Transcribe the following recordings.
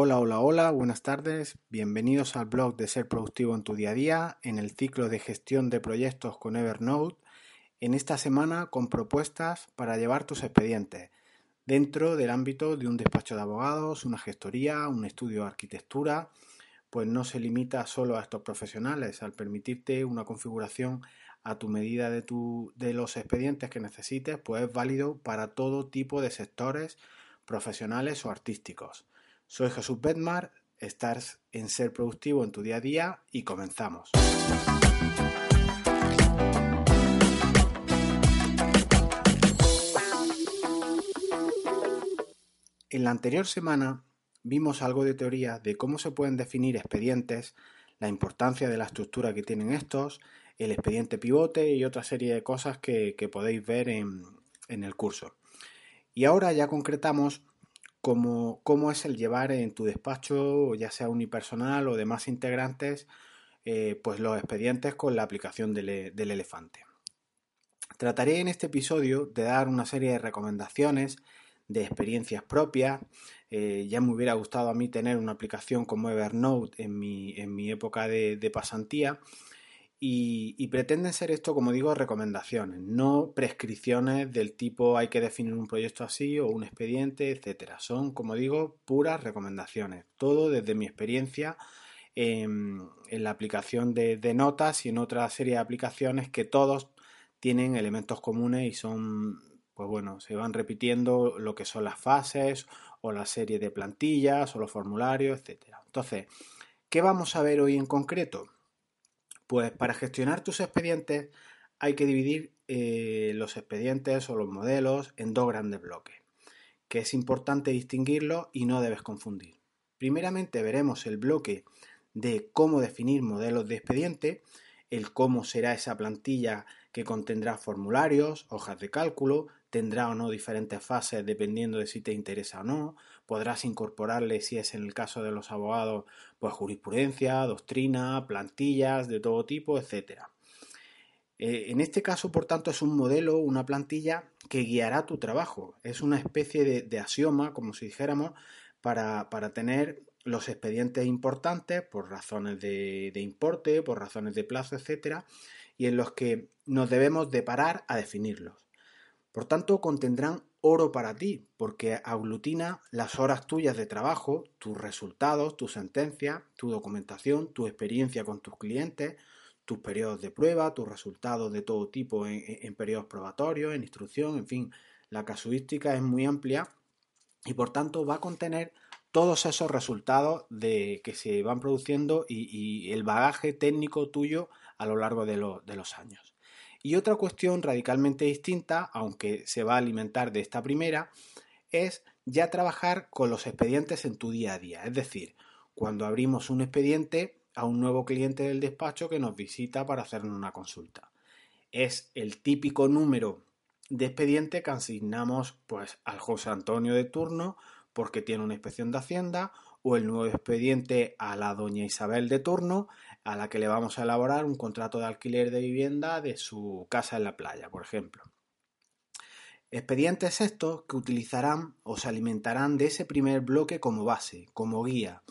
Hola, hola, hola, buenas tardes. Bienvenidos al blog de Ser Productivo en tu día a día, en el ciclo de gestión de proyectos con Evernote. En esta semana con propuestas para llevar tus expedientes dentro del ámbito de un despacho de abogados, una gestoría, un estudio de arquitectura, pues no se limita solo a estos profesionales al permitirte una configuración a tu medida de, tu, de los expedientes que necesites, pues es válido para todo tipo de sectores profesionales o artísticos. Soy Jesús Bedmar, estás en Ser Productivo en tu día a día y comenzamos. En la anterior semana vimos algo de teoría de cómo se pueden definir expedientes, la importancia de la estructura que tienen estos, el expediente pivote y otra serie de cosas que, podéis ver en, el curso. Y ahora ya concretamos cómo, es el llevar en tu despacho, ya sea unipersonal o demás integrantes, eh, pues los expedientes con la aplicación del, elefante. Trataré en este episodio de dar una serie de recomendaciones de experiencias propias. Eh, ya me hubiera gustado a mí tener una aplicación como Evernote en mi, en mi época de pasantía, y, pretenden ser esto, como digo, recomendaciones, no prescripciones del tipo hay que definir un proyecto así o un expediente, etcétera. Son, como digo, puras recomendaciones. Todo desde mi experiencia en, la aplicación de, de, notas y en otra serie de aplicaciones que todos tienen elementos comunes y son, pues bueno, se van repitiendo lo que son las fases o la serie de plantillas o los formularios, etcétera. Entonces, ¿qué vamos a ver hoy en concreto? Pues para gestionar tus expedientes hay que dividir eh, los expedientes o los modelos en dos grandes bloques, que es importante distinguirlos y no debes confundir. Primeramente veremos el bloque de cómo definir modelos de expediente, el cómo será esa plantilla que contendrá formularios, hojas de cálculo, tendrá o no diferentes fases dependiendo de si te interesa o no, podrás incorporarle, si es en el caso de los abogados, pues jurisprudencia, doctrina, plantillas de todo tipo, etc. Eh, en este caso, por tanto, es un modelo, una plantilla que guiará tu trabajo. Es una especie de, axioma, como si dijéramos, para, tener los expedientes importantes por razones de, de importe, por razones de plazo, etc. Y en los que nos debemos de parar a definirlos. Por tanto, contendrán oro para ti, porque aglutina las horas tuyas de trabajo, tus resultados, tus sentencias, tu documentación, tu experiencia con tus clientes, tus periodos de prueba, tus resultados de todo tipo en, periodos probatorios, en instrucción, en fin, la casuística es muy amplia y por tanto va a contener todos esos resultados de, que se van produciendo y, el bagaje técnico tuyo a lo largo de los años. Y otra cuestión radicalmente distinta, aunque se va a alimentar de esta primera, es ya trabajar con los expedientes en tu día a día. Es decir, cuando abrimos un expediente a un nuevo cliente del despacho que nos visita para hacernos una consulta. Es el típico número de expediente que asignamos pues al José Antonio de turno porque tiene una inspección de Hacienda o el nuevo expediente a la doña Isabel de turno a la que le vamos a elaborar un contrato de alquiler de vivienda de su casa en la playa, por ejemplo. Expedientes estos que utilizarán o se alimentarán de ese primer bloque como base, como guía,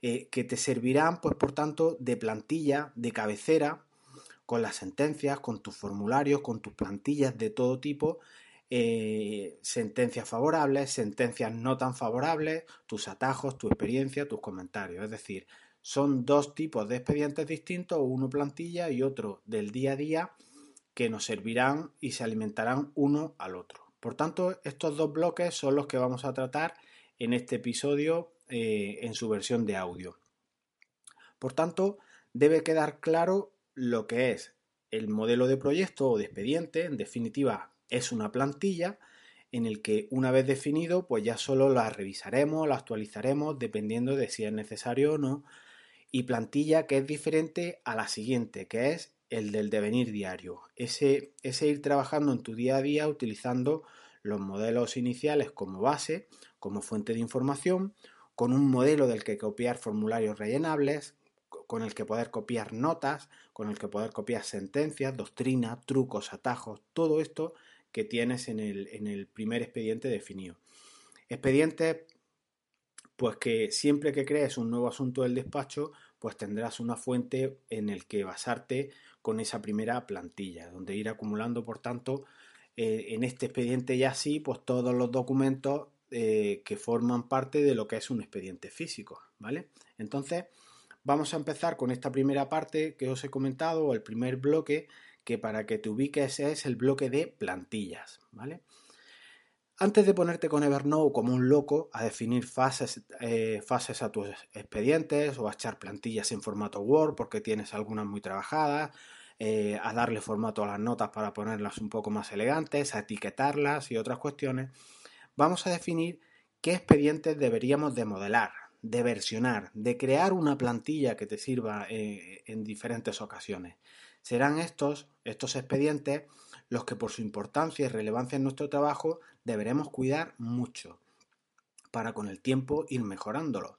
eh, que te servirán, pues por tanto, de plantilla, de cabecera, con las sentencias, con tus formularios, con tus plantillas de todo tipo, eh, sentencias favorables, sentencias no tan favorables, tus atajos, tu experiencia, tus comentarios. Es decir, son dos tipos de expedientes distintos, uno plantilla y otro del día a día, que nos servirán y se alimentarán uno al otro. Por tanto, estos dos bloques son los que vamos a tratar en este episodio eh, en su versión de audio. Por tanto, debe quedar claro lo que es el modelo de proyecto o de expediente. En definitiva, es una plantilla en el que una vez definido, pues ya solo la revisaremos, la actualizaremos, dependiendo de si es necesario o no, y plantilla que es diferente a la siguiente, que es el del devenir diario. Ese, ese ir trabajando en tu día a día utilizando los modelos iniciales como base, como fuente de información, con un modelo del que copiar formularios rellenables, con el que poder copiar notas, con el que poder copiar sentencias, doctrina, trucos, atajos, todo esto que tienes en el, en el primer expediente definido. Expedientes Pues que siempre que crees un nuevo asunto del despacho, pues tendrás una fuente en el que basarte con esa primera plantilla, donde ir acumulando, por tanto, eh, en este expediente ya sí, pues todos los documentos eh, que forman parte de lo que es un expediente físico, ¿vale? Entonces, vamos a empezar con esta primera parte que os he comentado, el primer bloque, que para que te ubiques es el bloque de plantillas, ¿vale? Antes de ponerte con Evernote como un loco a definir fases, eh, fases a tus expedientes o a echar plantillas en formato Word porque tienes algunas muy trabajadas, eh, a darle formato a las notas para ponerlas un poco más elegantes, a etiquetarlas y otras cuestiones, vamos a definir qué expedientes deberíamos de modelar, de versionar, de crear una plantilla que te sirva eh, en diferentes ocasiones. Serán estos, estos expedientes, los que por su importancia y relevancia en nuestro trabajo deberemos cuidar mucho para con el tiempo ir mejorándolo.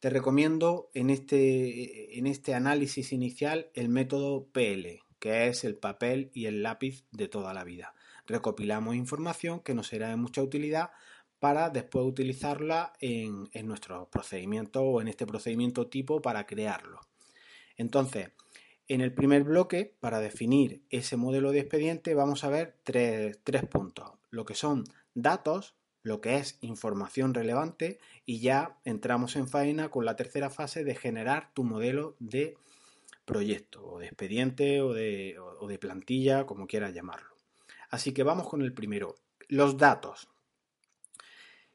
Te recomiendo en este, en este análisis inicial el método PL, que es el papel y el lápiz de toda la vida. Recopilamos información que nos será de mucha utilidad para después utilizarla en, en nuestro procedimiento o en este procedimiento tipo para crearlo. Entonces, en el primer bloque, para definir ese modelo de expediente, vamos a ver tres, puntos. Lo que son datos, lo que es información relevante y ya entramos en faena con la tercera fase de generar tu modelo de proyecto o de expediente o de, plantilla, como quieras llamarlo. Así que vamos con el primero, los datos.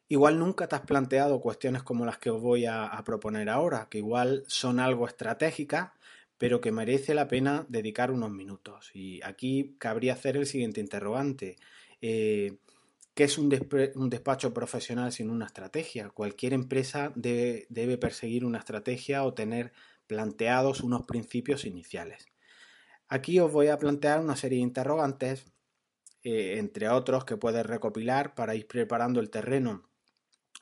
Igual nunca te has planteado cuestiones como las que os voy a, a proponer ahora, que igual son algo estratégicas, pero que merece la pena dedicar unos minutos. Y aquí cabría hacer el siguiente interrogante. Eh, ¿Qué es un, despacho profesional sin una estrategia? Cualquier empresa debe, perseguir una estrategia o tener planteados unos principios iniciales. Aquí os voy a plantear una serie de interrogantes, eh, entre otros, que puedes recopilar para ir preparando el terreno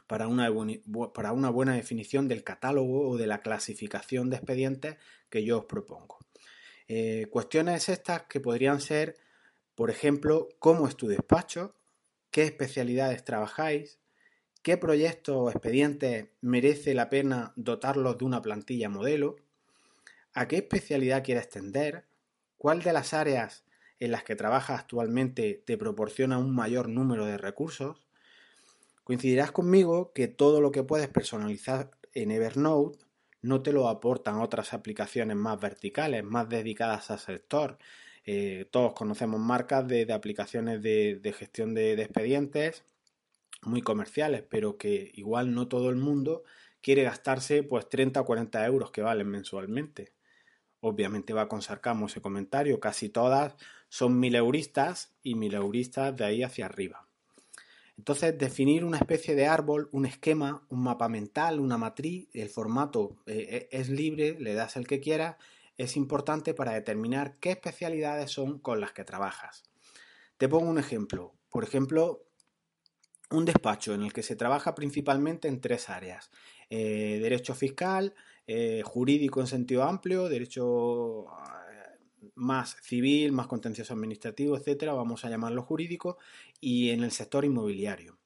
para una, buena definición del catálogo o de la clasificación de expedientes que yo os propongo. Eh, cuestiones estas que podrían ser, por ejemplo, cómo es tu despacho, qué especialidades trabajáis, qué proyectos o expedientes merece la pena dotarlos de una plantilla modelo, a qué especialidad quieres extender, cuál de las áreas en las que trabajas actualmente te proporciona un mayor número de recursos, Coincidirás conmigo que todo lo que puedes personalizar en Evernote no te lo aportan otras aplicaciones más verticales, más dedicadas al sector. Eh, todos conocemos marcas de, aplicaciones de, gestión de, expedientes muy comerciales, pero que igual no todo el mundo quiere gastarse pues 30 o 40 euros que valen mensualmente. Obviamente va con sarcasmo ese comentario, casi todas son mil euristas y mil euristas de ahí hacia arriba. Entonces, definir una especie de árbol, un esquema, un mapa mental, una matriz, el formato eh, eh, es libre, le das el que quieras, es importante para determinar qué especialidades son con las que trabajas. Te pongo un ejemplo. Por ejemplo, un despacho en el que se trabaja principalmente en tres áreas. Eh, derecho fiscal, jurídico en sentido amplio, derecho más civil, más contencioso administrativo, etcétera, vamos a llamarlo jurídico, y en el sector inmobiliario.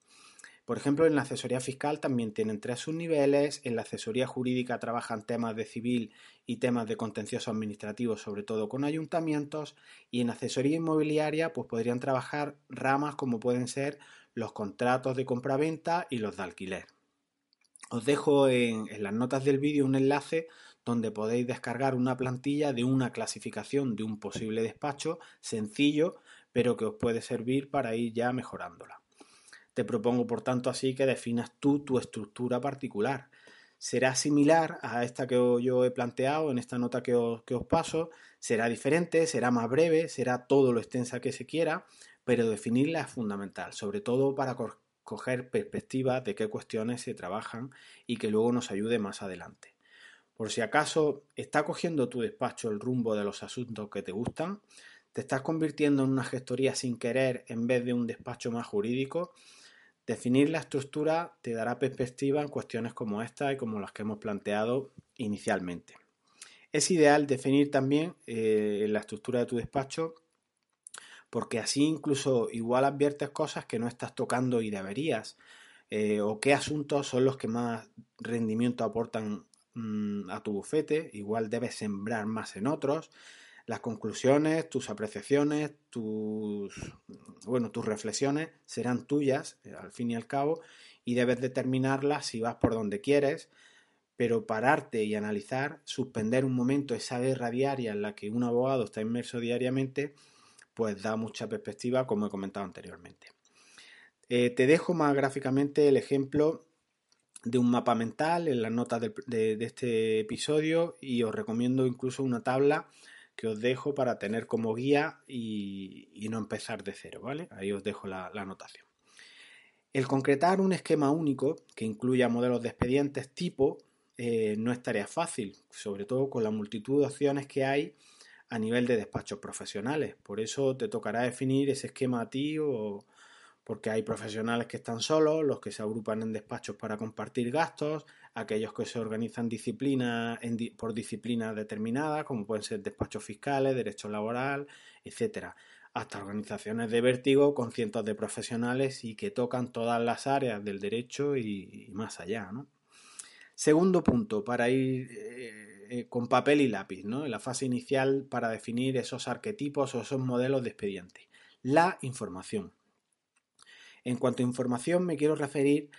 Por ejemplo, en la asesoría fiscal también tienen tres subniveles, en la asesoría jurídica trabajan temas de civil y temas de contencioso administrativo, sobre todo con ayuntamientos, y en asesoría inmobiliaria pues podrían trabajar ramas como pueden ser los contratos de compraventa y los de alquiler. Os dejo en, en las notas del vídeo un enlace donde podéis descargar una plantilla de una clasificación de un posible despacho sencillo, pero que os puede servir para ir ya mejorándola. Te propongo, por tanto, así que definas tú tu estructura particular. Será similar a esta que yo he planteado en esta nota que os, que os paso, será diferente, será más breve, será todo lo extensa que se quiera, pero definirla es fundamental, sobre todo para coger perspectiva de qué cuestiones se trabajan y que luego nos ayude más adelante. Por si acaso está cogiendo tu despacho el rumbo de los asuntos que te gustan, te estás convirtiendo en una gestoría sin querer en vez de un despacho más jurídico, definir la estructura te dará perspectiva en cuestiones como esta y como las que hemos planteado inicialmente. Es ideal definir también eh, la estructura de tu despacho porque así incluso igual adviertes cosas que no estás tocando y deberías. eh, o qué asuntos son los que más rendimiento aportan mm, a tu bufete. Igual debes sembrar más en otros. Las conclusiones, tus apreciaciones, tus, bueno, tus reflexiones serán tuyas eh, al fin y al cabo y debes determinarlas si vas por donde quieres, pero pararte y analizar, suspender un momento esa guerra diaria en la que un abogado está inmerso diariamente, pues da mucha perspectiva, como he comentado anteriormente. Eh, te dejo más gráficamente el ejemplo de un mapa mental en las notas de, este episodio y os recomiendo incluso una tabla que os dejo para tener como guía y, no empezar de cero, ¿vale? Ahí os dejo la, anotación. El concretar un esquema único que incluya modelos de expedientes tipo eh, no es tarea fácil, sobre todo con la multitud de opciones que hay a nivel de despachos profesionales. Por eso te tocará definir ese esquema a ti o, porque hay profesionales que están solos, los que se agrupan en despachos para compartir gastos, aquellos que se organizan disciplina por disciplinas determinadas, como pueden ser despachos fiscales, derecho laboral, etcétera, hasta organizaciones de vértigo con cientos de profesionales y que tocan todas las áreas del derecho y, más allá. Segundo punto, para ir eh, eh, con papel y lápiz, ¿no? en la fase inicial para definir esos arquetipos o esos modelos de expediente. La información. En cuanto a información, me quiero referir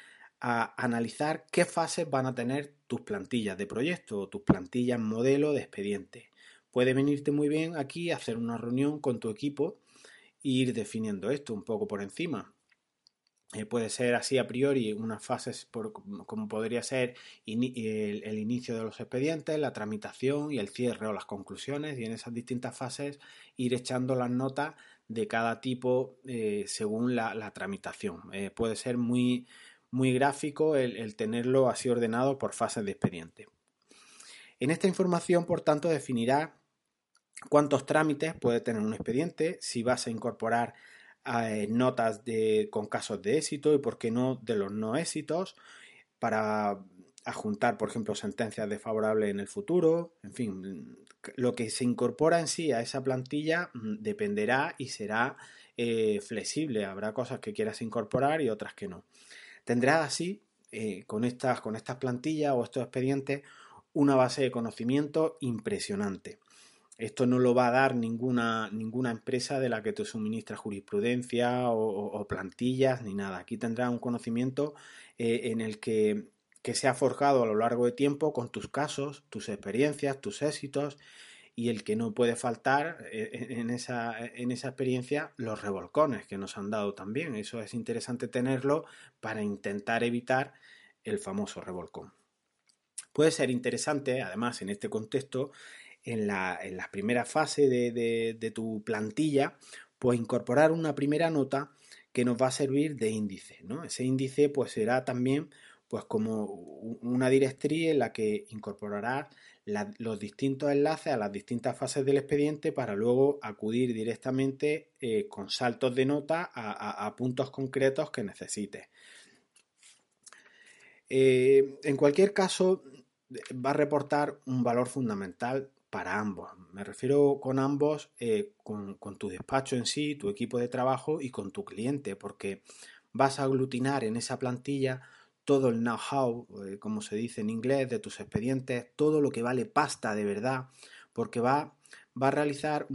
a analizar qué fases van a tener tus plantillas de proyecto o tus plantillas modelo de expediente. Puede venirte muy bien aquí hacer una reunión con tu equipo e ir definiendo esto un poco por encima. Eh, puede ser así a priori unas fases como podría ser el, inicio de los expedientes, la tramitación y el cierre o las conclusiones y en esas distintas fases ir echando las notas de cada tipo eh, según la, tramitación. Eh, puede ser muy, muy gráfico el, tenerlo así ordenado por fases de expediente. En esta información, por tanto, definirá cuántos trámites puede tener un expediente, si vas a incorporar eh, notas de, con casos de éxito y por qué no de los no éxitos para adjuntar, por ejemplo, sentencias desfavorables en el futuro, en fin, lo que se incorpora en sí a esa plantilla mm, dependerá y será eh, flexible. Habrá cosas que quieras incorporar y otras que no. Tendrás así, eh, con, estas, con estas plantillas o estos expedientes, una base de conocimiento impresionante. Esto no lo va a dar ninguna, ninguna empresa de la que te suministra jurisprudencia o, plantillas ni nada. Aquí tendrás un conocimiento eh, en el que que se ha forjado a lo largo de tiempo con tus casos, tus experiencias, tus éxitos y el que no puede faltar eh, en esa, en esa experiencia los revolcones que nos han dado también. Eso es interesante tenerlo para intentar evitar el famoso revolcón. Puede ser interesante, además, en este contexto, en la, en la primera fase de, de tu plantilla, pues incorporar una primera nota que nos va a servir de índice. ¿no? Ese índice pues será también pues como una directriz en la que incorporará los distintos enlaces a las distintas fases del expediente para luego acudir directamente eh, con saltos de nota a, puntos concretos que necesites. Eh, en cualquier caso, va a reportar un valor fundamental para ambos. Me refiero con ambos, eh, con, con, tu despacho en sí, tu equipo de trabajo y con tu cliente, porque vas a aglutinar en esa plantilla todo el know-how, eh, como se dice en inglés, de tus expedientes, todo lo que vale pasta de verdad, porque va, va a realizar,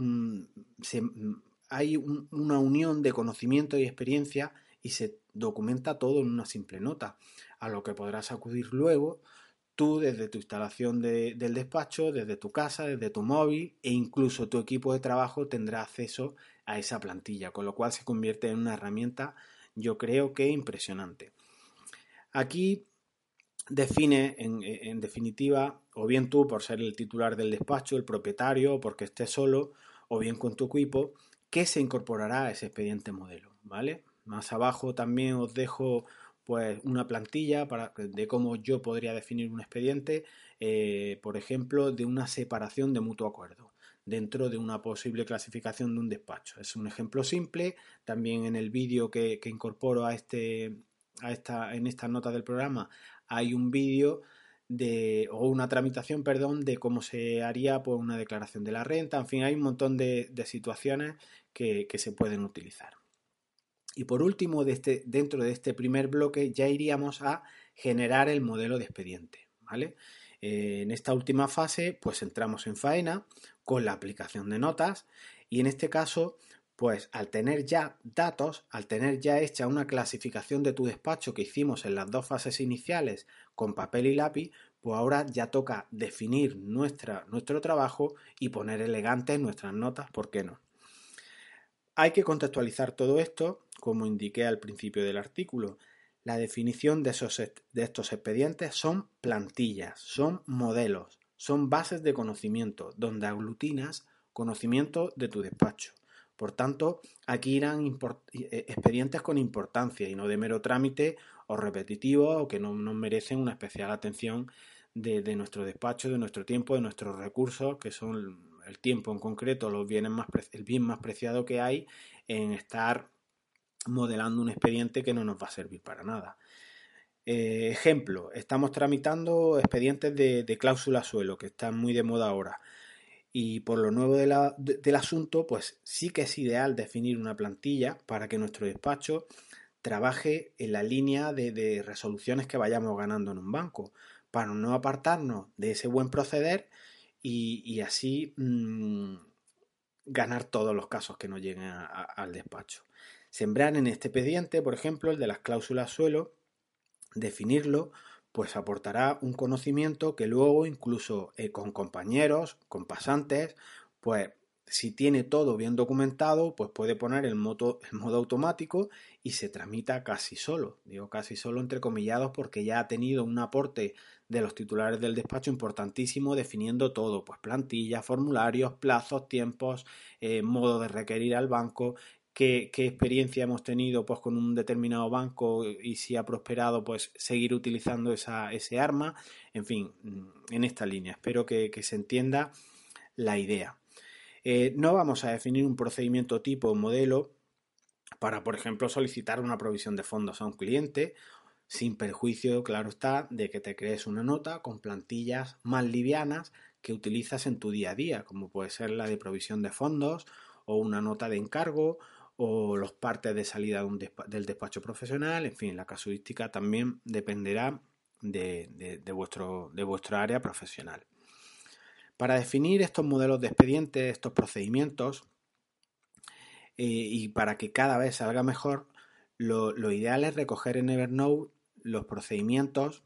hay una unión de conocimiento y experiencia y se documenta todo en una simple nota, a lo que podrás acudir luego tú desde tu instalación del despacho, desde tu casa, desde tu móvil e incluso tu equipo de trabajo tendrá acceso a esa plantilla, con lo cual se convierte en una herramienta yo creo que impresionante. Aquí define en, definitiva, o bien tú por ser el titular del despacho, el propietario, porque estés solo, o bien con tu equipo, qué se incorporará a ese expediente modelo, ¿vale? Más abajo también os dejo pues una plantilla para, de cómo yo podría definir un expediente, eh, por ejemplo, de una separación de mutuo acuerdo dentro de una posible clasificación de un despacho. Es un ejemplo simple. También en el vídeo que, que incorporo a este, esta, en esta nota del programa hay un vídeo de, o una tramitación, perdón, de cómo se haría pues, una declaración de la renta. En fin, hay un montón de, situaciones que, se pueden utilizar. Y por último, este, dentro de este primer bloque ya iríamos a generar el modelo de expediente. ¿vale? Eh, en esta última fase, pues entramos en faena con la aplicación de notas y en este caso, pues al tener ya datos, al tener ya hecha una clasificación de tu despacho que hicimos en las dos fases iniciales con papel y lápiz, pues ahora ya toca definir nuestro trabajo y poner elegantes nuestras notas, ¿por qué no? Hay que contextualizar todo esto, como indiqué al principio del artículo. La definición de, esos, de estos expedientes son plantillas, son modelos, son bases de conocimiento, donde aglutinas conocimiento de tu despacho. Por tanto, aquí irán eh, expedientes con importancia y no de mero trámite o repetitivo o que no nos merecen una especial atención de, nuestro despacho, de nuestro tiempo, de nuestros recursos, que son el tiempo en concreto, los bienes más el bien más preciado que hay en estar modelando un expediente que no nos va a servir para nada. Eh, ejemplo, estamos tramitando expedientes de cláusula suelo, que están muy de moda ahora. Y por lo nuevo del asunto, pues sí que es ideal definir una plantilla para que nuestro despacho trabaje en la línea de, resoluciones que vayamos ganando en un banco, para no apartarnos de ese buen proceder y, así mm, ganar todos los casos que nos lleguen al despacho. Sembrar en este expediente, por ejemplo, el de las cláusulas suelo, definirlo pues aportará un conocimiento que luego incluso eh, con compañeros, con pasantes, pues si tiene todo bien documentado, pues puede poner el modo, el modo automático y se tramita casi solo. Digo casi solo entre comillados porque ya ha tenido un aporte de los titulares del despacho importantísimo definiendo todo, pues plantillas, formularios, plazos, tiempos, eh, modo de requerir al banco, qué, experiencia hemos tenido pues, con un determinado banco y si ha prosperado, pues seguir utilizando esa, ese arma. En fin, mm, en esta línea. Espero que, se entienda la idea. Eh, no vamos a definir un procedimiento tipo o modelo para, por ejemplo, solicitar una provisión de fondos a un cliente, sin perjuicio, claro está, de que te crees una nota con plantillas más livianas que utilizas en tu día a día, como puede ser la de provisión de fondos o una nota de encargo o los partes de salida del despacho profesional, en fin, la casuística también dependerá de, vuestro, de vuestra área profesional. Para definir estos modelos de expedientes, estos procedimientos, eh, y para que cada vez salga mejor, lo, ideal es recoger en Evernote los procedimientos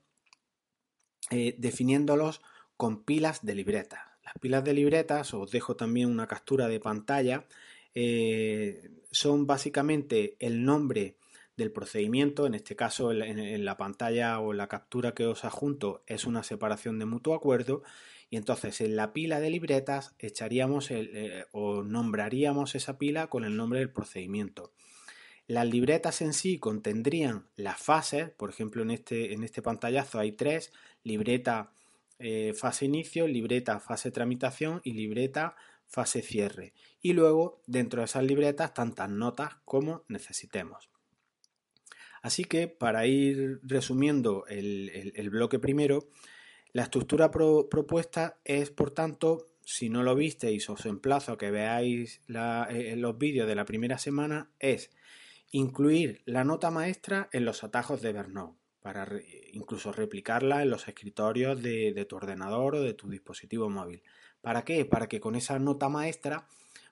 eh, definiéndolos con pilas de libretas. Las pilas de libretas, os dejo también una captura de pantalla, eh, son básicamente el nombre del procedimiento, en este caso en, la pantalla o la captura que os adjunto es una separación de mutuo acuerdo. Y entonces en la pila de libretas echaríamos eh, o nombraríamos esa pila con el nombre del procedimiento. Las libretas en sí contendrían las fases, por ejemplo en este, en este pantallazo hay tres, libreta eh, fase inicio, libreta fase tramitación y libreta fase cierre y luego dentro de esas libretas tantas notas como necesitemos. Así que para ir resumiendo el, bloque primero, la estructura propuesta es por tanto, si no lo visteis os emplazo a que veáis eh, los vídeos de la primera semana, es incluir la nota maestra en los atajos de Evernote para incluso replicarla en los escritorios de tu ordenador o de tu dispositivo móvil. ¿Para qué? Para que con esa nota maestra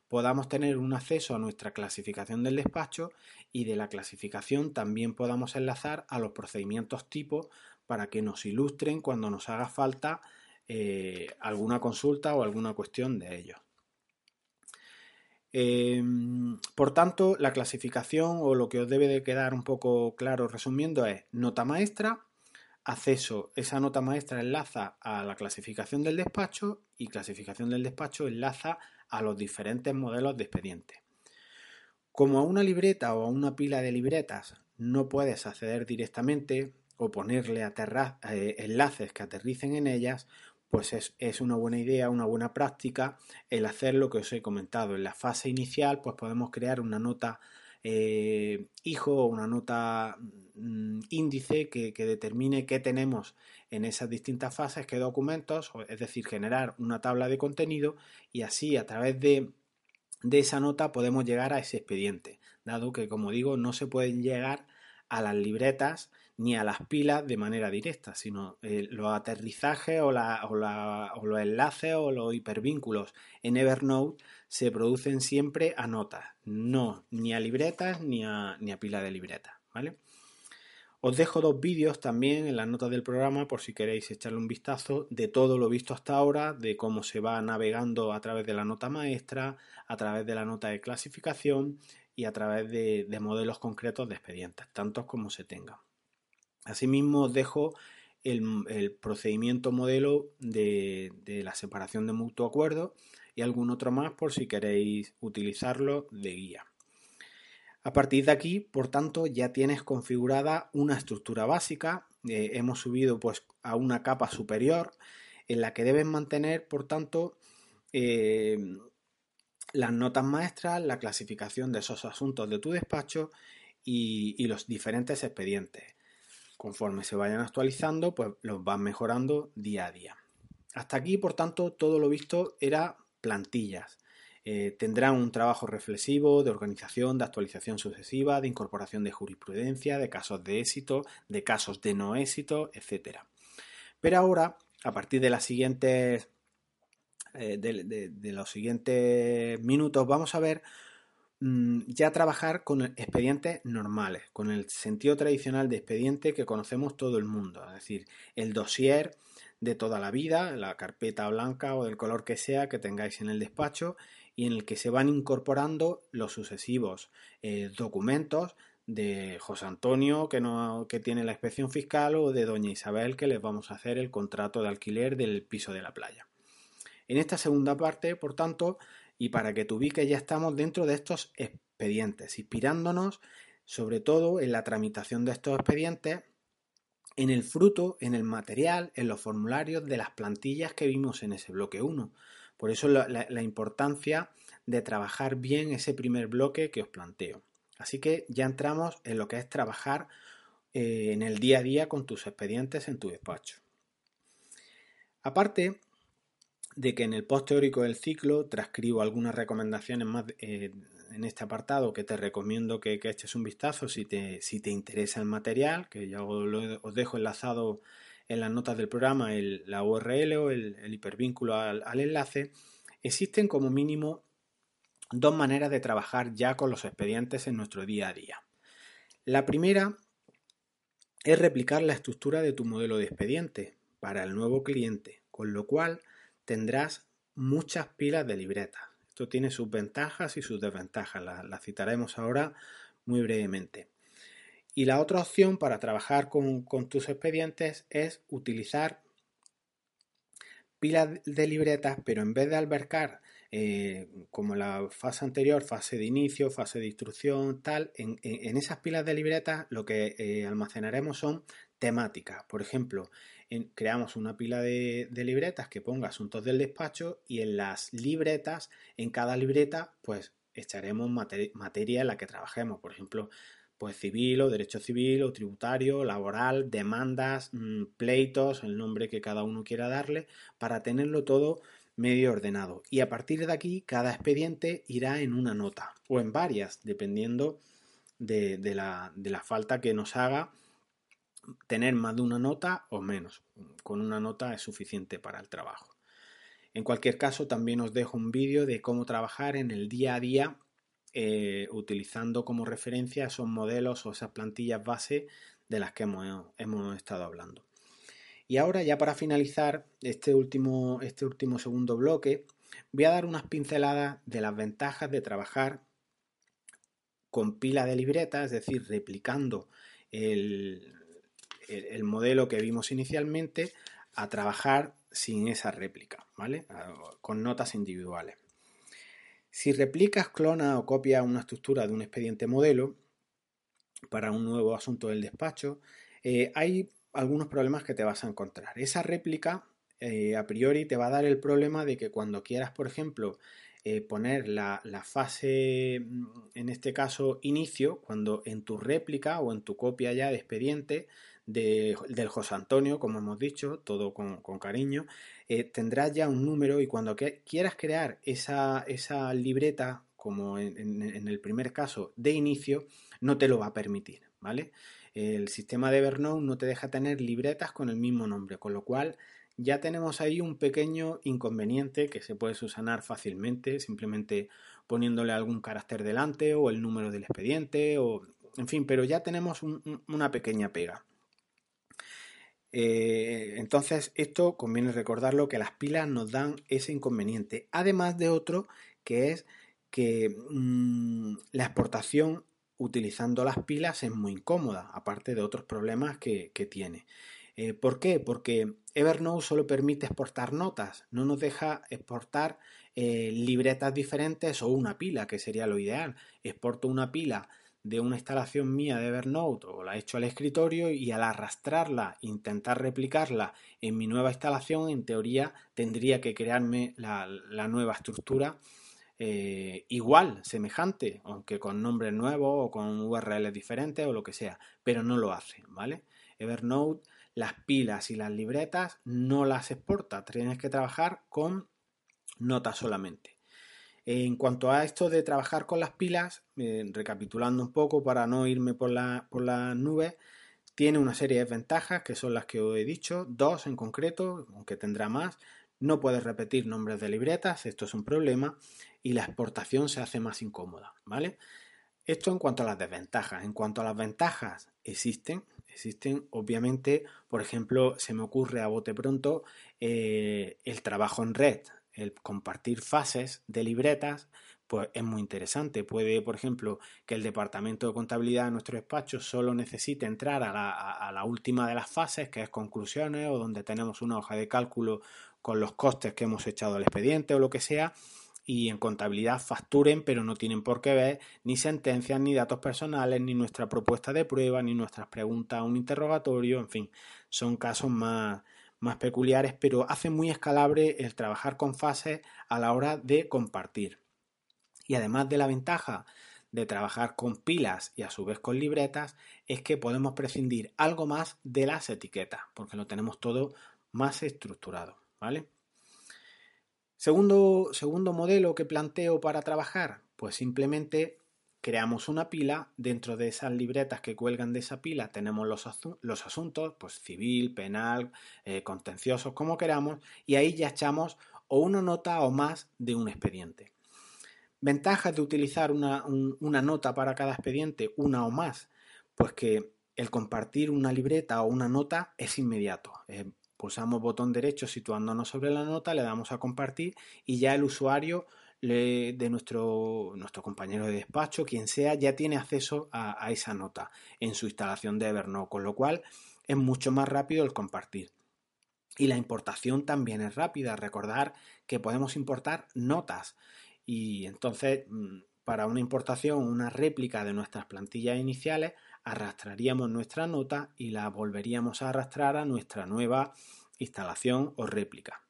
podamos tener un acceso a nuestra clasificación del despacho y de la clasificación también podamos enlazar a los procedimientos tipo para que nos ilustren cuando nos haga falta eh, alguna consulta o alguna cuestión de ellos. Em, por tanto, la clasificación o lo que os debe de quedar un poco claro resumiendo es nota maestra, acceso, esa nota maestra enlaza a la clasificación del despacho y clasificación del despacho enlaza a los diferentes modelos de expediente. Como a una libreta o a una pila de libretas no puedes acceder directamente o ponerle eh, enlaces que aterricen en ellas, pues es, es, una buena idea, una buena práctica el hacer lo que os he comentado. En la fase inicial, pues podemos crear una nota eh, hijo una nota mm, índice que, determine qué tenemos en esas distintas fases, qué documentos, es decir, generar una tabla de contenido y así a través de, esa nota podemos llegar a ese expediente. dado que, como digo, no se pueden llegar a las libretas ni a las pilas de manera directa, sino eh, los aterrizajes o, los enlaces o los hipervínculos en Evernote se producen siempre a notas, no ni a libretas ni a, ni a pilas de libretas, ¿vale? Os dejo dos vídeos también en las notas del programa por si queréis echarle un vistazo de todo lo visto hasta ahora, de cómo se va navegando a través de la nota maestra, a través de la nota de clasificación y a través de, modelos concretos de expedientes, tantos como se tengan. Asimismo os dejo el, procedimiento modelo de, la separación de mutuo acuerdo y algún otro más por si queréis utilizarlo de guía. A partir de aquí, por tanto, ya tienes configurada una estructura básica. Eh, hemos subido pues, a una capa superior en la que debes mantener, por tanto, eh, las notas maestras, la clasificación de esos asuntos de tu despacho y, los diferentes expedientes. Conforme se vayan actualizando, pues los vas mejorando día a día. Hasta aquí, por tanto, todo lo visto era plantillas. Eh, tendrán un trabajo reflexivo de organización, de actualización sucesiva, de incorporación de jurisprudencia, de casos de éxito, de casos de no éxito, etc. Pero ahora, a partir de las siguientes eh, de, los siguientes minutos, vamos a ver mm, ya trabajar con expedientes normales, con el sentido tradicional de expediente que conocemos todo el mundo, es decir, el dossier de toda la vida, la carpeta blanca o del color que sea que tengáis en el despacho y en el que se van incorporando los sucesivos eh, documentos de José Antonio que, no, que tiene la inspección fiscal o de Doña Isabel que les vamos a hacer el contrato de alquiler del piso de la playa. En esta segunda parte, por tanto, y para que te ubiques, ya estamos dentro de estos expedientes, inspirándonos sobre todo en la tramitación de estos expedientes, en el fruto, en el material, en los formularios de las plantillas que vimos en ese bloque 1. Por eso la, importancia de trabajar bien ese primer bloque que os planteo. Así que ya entramos en lo que es trabajar eh, en el día a día con tus expedientes en tu despacho. Aparte de que en el post teórico del ciclo transcribo algunas recomendaciones más eh, en este apartado que te recomiendo que, eches un vistazo si te, si te, interesa el material, que ya os dejo enlazado en las notas del programa la URL o el, hipervínculo al, enlace, existen como mínimo dos maneras de trabajar ya con los expedientes en nuestro día a día. La primera es replicar la estructura de tu modelo de expediente para el nuevo cliente, con lo cual tendrás muchas pilas de libretas. Esto tiene sus ventajas y sus desventajas, las citaremos ahora muy brevemente. Y la otra opción para trabajar con, tus expedientes es utilizar pilas de libretas, pero en vez de albercar eh, como la fase anterior, fase de inicio, fase de instrucción, tal, en, esas pilas de libretas lo que eh, almacenaremos son temáticas. Por ejemplo, creamos una pila de, libretas que ponga asuntos del despacho y en las libretas, en cada libreta, pues echaremos materia en la que trabajemos. Por ejemplo, pues civil o derecho civil o tributario, laboral, demandas, mm, pleitos, el nombre que cada uno quiera darle, para tenerlo todo medio ordenado. Y a partir de aquí, cada expediente irá en una nota o en varias, dependiendo de la falta que nos haga tener más de una nota o menos. Con una nota es suficiente para el trabajo. En cualquier caso, también os dejo un vídeo de cómo trabajar en el día a día eh, utilizando como referencia esos modelos o esas plantillas base de las que hemos, hemos, estado hablando. Y ahora ya para finalizar este último, este último segundo bloque, voy a dar unas pinceladas de las ventajas de trabajar con pila de libreta, es decir, replicando el, el, modelo que vimos inicialmente, a trabajar sin esa réplica, ¿vale? Con notas individuales. Si replicas, clona o copia una estructura de un expediente modelo para un nuevo asunto del despacho, eh, hay algunos problemas que te vas a encontrar. Esa réplica eh, a priori te va a dar el problema de que cuando quieras, por ejemplo, eh, poner la, la, fase, mm, en este caso inicio, cuando en tu réplica o en tu copia ya de expediente del José Antonio, como hemos dicho, todo con, cariño, eh, tendrás ya un número y cuando quieras crear esa, libreta como en, en, el primer caso de inicio, no te lo va a permitir, ¿vale? El sistema de Evernote no te deja tener libretas con el mismo nombre, con lo cual ya tenemos ahí un pequeño inconveniente que se puede subsanar fácilmente, simplemente poniéndole algún carácter delante o el número del expediente, o en fin, pero ya tenemos una pequeña pega. Eh, entonces, esto conviene recordarlo que las pilas nos dan ese inconveniente, además de otro que es que mm, la exportación utilizando las pilas es muy incómoda, aparte de otros problemas que, tiene. Eh, ¿Por qué? Porque Evernote solo permite exportar notas, no nos deja exportar eh, libretas diferentes o una pila, que sería lo ideal. Exporto una pila de una instalación mía de Evernote o la he hecho al escritorio y al arrastrarla, intentar replicarla en mi nueva instalación, en teoría tendría que crearme la, nueva estructura eh, igual, semejante, aunque con nombres nuevos o con URLs diferentes o lo que sea, pero no lo hace, ¿vale? Evernote, las pilas y las libretas no las exporta, tienes que trabajar con notas solamente. En cuanto a esto de trabajar con las pilas, eh, recapitulando un poco para no irme por, la, por las nubes, tiene una serie de ventajas que son las que os he dicho, dos en concreto, aunque tendrá más. No puedes repetir nombres de libretas, esto es un problema, y la exportación se hace más incómoda, ¿vale? Esto en cuanto a las desventajas. En cuanto a las ventajas, existen, existen, obviamente, por ejemplo, se me ocurre a bote pronto eh, el trabajo en red el compartir fases de libretas, pues es muy interesante. Puede, por ejemplo, que el departamento de contabilidad de nuestro despacho solo necesite entrar a la, última de las fases, que es conclusiones, o donde tenemos una hoja de cálculo con los costes que hemos echado al expediente o lo que sea, y en contabilidad facturen, pero no tienen por qué ver ni sentencias, ni datos personales, ni nuestra propuesta de prueba, ni nuestras preguntas a un interrogatorio, en fin, son casos más, más peculiares, pero hace muy escalable el trabajar con fases a la hora de compartir. Y además de la ventaja de trabajar con pilas y a su vez con libretas, es que podemos prescindir algo más de las etiquetas, porque lo tenemos todo más estructurado, ¿vale? Segundo, segundo modelo que planteo para trabajar, pues simplemente creamos una pila, dentro de esas libretas que cuelgan de esa pila tenemos los, los asuntos, pues civil, penal, eh, contenciosos, como queramos, y ahí ya echamos o una nota o más de un expediente. Ventajas de utilizar una, nota para cada expediente, una o más, pues que el compartir una libreta o una nota es inmediato. Eh, pulsamos botón derecho situándonos sobre la nota, le damos a compartir y ya el usuario de nuestro, nuestro compañero de despacho, quien sea, ya tiene acceso a, esa nota en su instalación de Evernote, con lo cual es mucho más rápido el compartir. Y la importación también es rápida. Recordar que podemos importar notas y entonces mm, para una importación, una réplica de nuestras plantillas iniciales, arrastraríamos nuestra nota y la volveríamos a arrastrar a nuestra nueva instalación o réplica.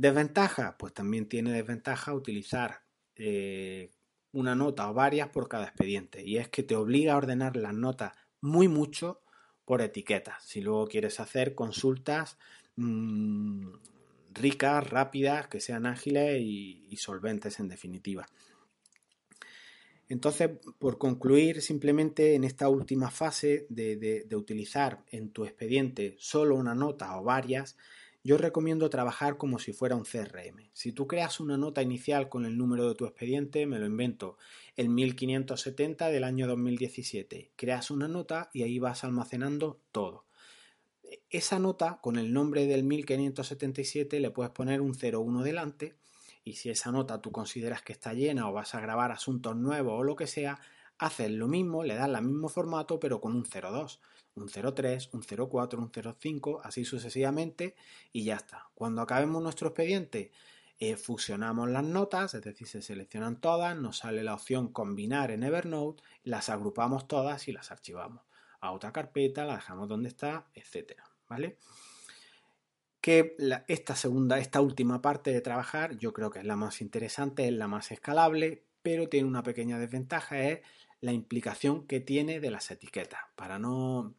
Desventaja, pues también tiene desventaja utilizar eh, una nota o varias por cada expediente y es que te obliga a ordenar las notas muy mucho por etiquetas. Si luego quieres hacer consultas mm, ricas, rápidas, que sean ágiles y, solventes en definitiva. Entonces, por concluir, simplemente en esta última fase de utilizar en tu expediente solo una nota o varias, yo recomiendo trabajar como si fuera un CRM. Si tú creas una nota inicial con el número de tu expediente, me lo invento, el 1570 del año 2017, creas una nota y ahí vas almacenando todo. Esa nota con el nombre del 1577 le puedes poner un 01 delante y si esa nota tú consideras que está llena o vas a grabar asuntos nuevos o lo que sea, haces lo mismo, le das el mismo formato pero con un 02 un 0,3, un 0,4, un 0,5, así sucesivamente y ya está. Cuando acabemos nuestro expediente, eh, fusionamos las notas, es decir, se seleccionan todas, nos sale la opción combinar en Evernote, las agrupamos todas y las archivamos a otra carpeta, la dejamos donde está, etcétera, ¿vale? Que esta segunda, esta última parte de trabajar, yo creo que es la más interesante, es la más escalable, pero tiene una pequeña desventaja, es la implicación que tiene de las etiquetas. Para no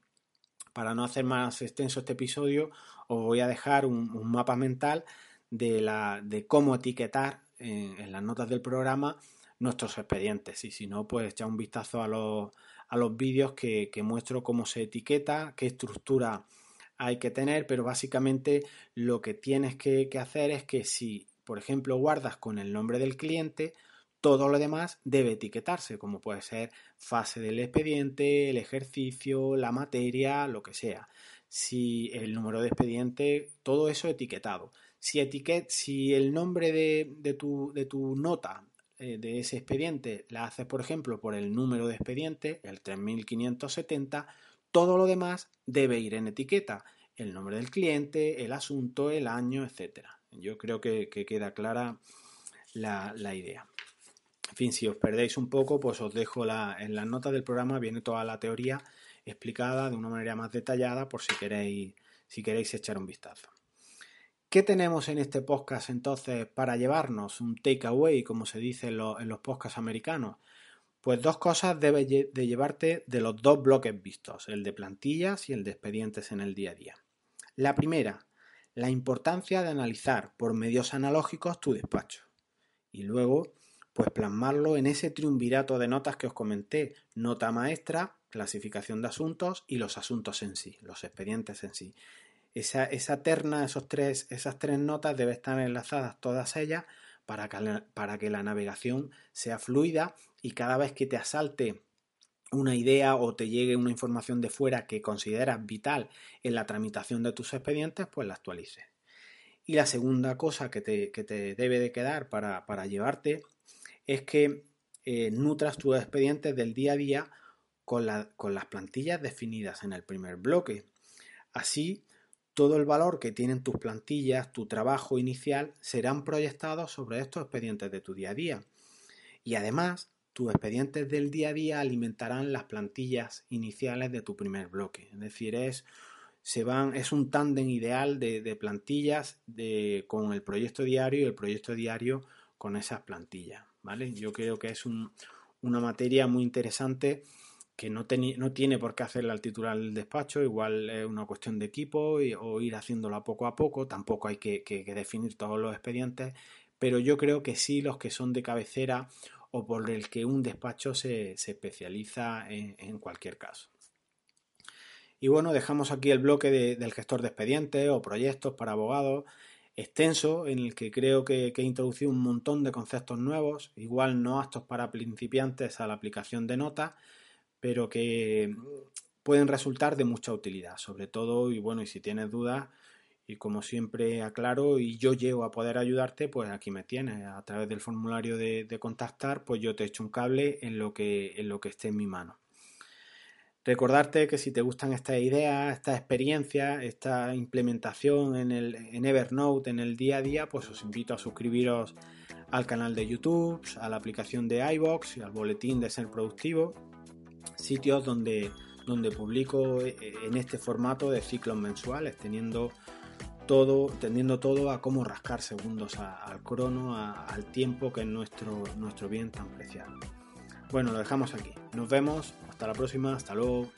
para no hacer más extenso este episodio, os voy a dejar un, mapa mental de, la, de cómo etiquetar en, las notas del programa nuestros expedientes. Y si no, pues echa un vistazo a los, a los vídeos que, muestro cómo se etiqueta, qué estructura hay que tener, pero básicamente lo que tienes que, que hacer es que si, por ejemplo, guardas con el nombre del cliente, todo lo demás debe etiquetarse, como puede ser fase del expediente, el ejercicio, la materia, lo que sea. Si el número de expediente, todo eso etiquetado. Si, si el nombre de, tu, nota eh, de ese expediente la haces, por ejemplo, por el número de expediente, el 3570, todo lo demás debe ir en etiqueta. El nombre del cliente, el asunto, el año, etc. Yo creo que, queda clara la, la idea. En fin, si os perdéis un poco, pues os dejo en las notas del programa, viene toda la teoría explicada de una manera más detallada por si queréis, si queréis echar un vistazo. ¿Qué tenemos en este podcast entonces para llevarnos un takeaway, como se dice en, los podcasts americanos? Pues dos cosas debes de llevarte de los dos bloques vistos, el de plantillas y el de expedientes en el día a día. La primera, la importancia de analizar por medios analógicos tu despacho. Y luego, pues plasmarlo en ese triunvirato de notas que os comenté, nota maestra, clasificación de asuntos y los asuntos en sí, los expedientes en sí. Esa, esa terna, esos tres, esas tres notas deben estar enlazadas todas ellas para que, la, para que la navegación sea fluida y cada vez que te asalte una idea o te llegue una información de fuera que consideras vital en la tramitación de tus expedientes, pues la actualices. Y la segunda cosa que te, que te debe de quedar para, para llevarte es que eh, nutras tus expedientes del día a día con, las plantillas definidas en el primer bloque. Así, todo el valor que tienen tus plantillas, tu trabajo inicial, serán proyectados sobre estos expedientes de tu día a día. Y además, tus expedientes del día a día alimentarán las plantillas iniciales de tu primer bloque. Es decir, es, se van, es un tándem ideal de, plantillas con el proyecto diario y el proyecto diario con esas plantillas. Yo creo que es una materia muy interesante que no, tiene por qué hacerla al titular del despacho, igual es una cuestión de equipo o ir haciéndola poco a poco, tampoco hay que, definir todos los expedientes, pero yo creo que sí los que son de cabecera o por el que un despacho se, especializa en, cualquier caso. Y bueno, dejamos aquí el bloque del gestor de expedientes o proyectos para abogados extenso en el que creo que, he introducido un montón de conceptos nuevos, igual no aptos para principiantes a la aplicación de notas, pero que pueden resultar de mucha utilidad, sobre todo, y bueno, y si tienes dudas, y como siempre aclaro y yo llego a poder ayudarte, pues aquí me tienes, a través del formulario de, de contactar, pues yo te echo un cable en lo que, en lo que esté en mi mano. Recordarte que si te gustan estas ideas, estas experiencias, esta implementación en, el, Evernote en el día a día, pues os invito a suscribiros al canal de YouTube, a la aplicación de iBox y al boletín de Ser Productivo, sitios donde, donde publico eh, en este formato de ciclos mensuales, teniendo todo, tendiendo todo a cómo rascar segundos al crono, al tiempo que es nuestro, nuestro bien tan preciado. Bueno, lo dejamos aquí. Nos vemos. Hasta la próxima. Hasta luego.